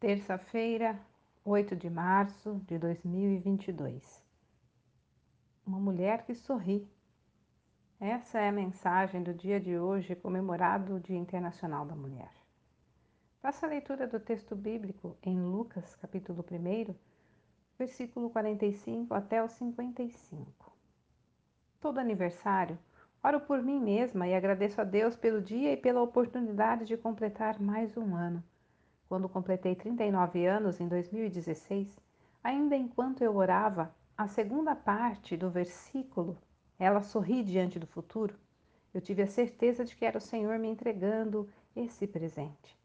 Terça-feira, 8 de março de 2022. Uma mulher que sorri. Essa é a mensagem do dia de hoje, comemorado o Dia Internacional da Mulher. Faça a leitura do texto bíblico em Lucas, capítulo 1, versículo 45 até o 55. Todo aniversário, oro por mim mesma e agradeço a Deus pelo dia e pela oportunidade de completar mais um ano quando completei 39 anos em 2016, ainda enquanto eu orava, a segunda parte do versículo, ela sorri diante do futuro, eu tive a certeza de que era o Senhor me entregando esse presente.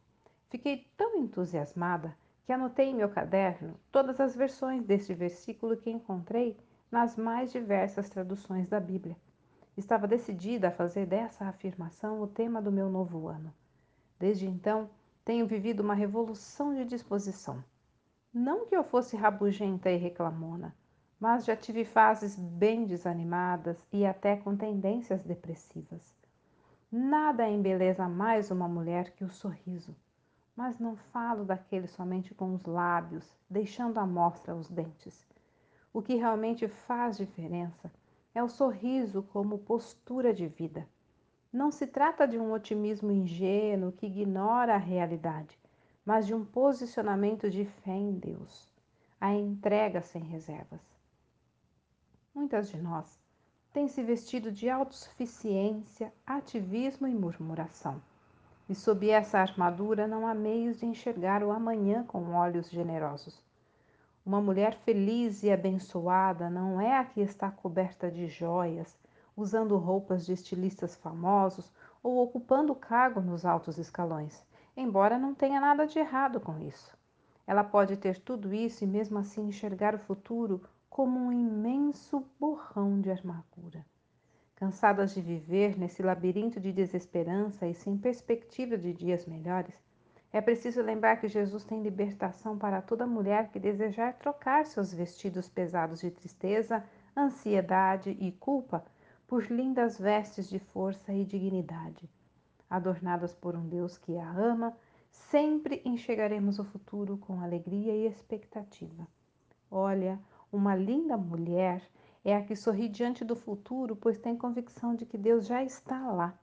Fiquei tão entusiasmada que anotei em meu caderno todas as versões deste versículo que encontrei nas mais diversas traduções da Bíblia. Estava decidida a fazer dessa afirmação o tema do meu novo ano. Desde então, tenho vivido uma revolução de disposição. Não que eu fosse rabugenta e reclamona, mas já tive fases bem desanimadas e até com tendências depressivas. Nada embeleza mais uma mulher que o sorriso, mas não falo daquele somente com os lábios, deixando à mostra os dentes. O que realmente faz diferença é o sorriso como postura de vida. Não se trata de um otimismo ingênuo que ignora a realidade, mas de um posicionamento de fé em Deus, a entrega sem reservas. Muitas de nós têm se vestido de autossuficiência, ativismo e murmuração. E sob essa armadura não há meios de enxergar o amanhã com olhos generosos. Uma mulher feliz e abençoada não é a que está coberta de joias, usando roupas de estilistas famosos ou ocupando cargo nos altos escalões, embora não tenha nada de errado com isso. Ela pode ter tudo isso e mesmo assim enxergar o futuro como um imenso borrão de amargura. Cansadas de viver nesse labirinto de desesperança e sem perspectiva de dias melhores, é preciso lembrar que Jesus tem libertação para toda mulher que desejar trocar seus vestidos pesados de tristeza, ansiedade e culpa por lindas vestes de força e dignidade. Adornadas por um Deus que a ama, sempre enxergaremos o futuro com alegria e expectativa. Olha, uma linda mulher é a que sorri diante do futuro, pois tem convicção de que Deus já está lá.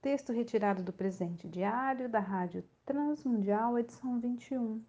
Texto retirado do presente diário da Rádio Transmundial, edição 21.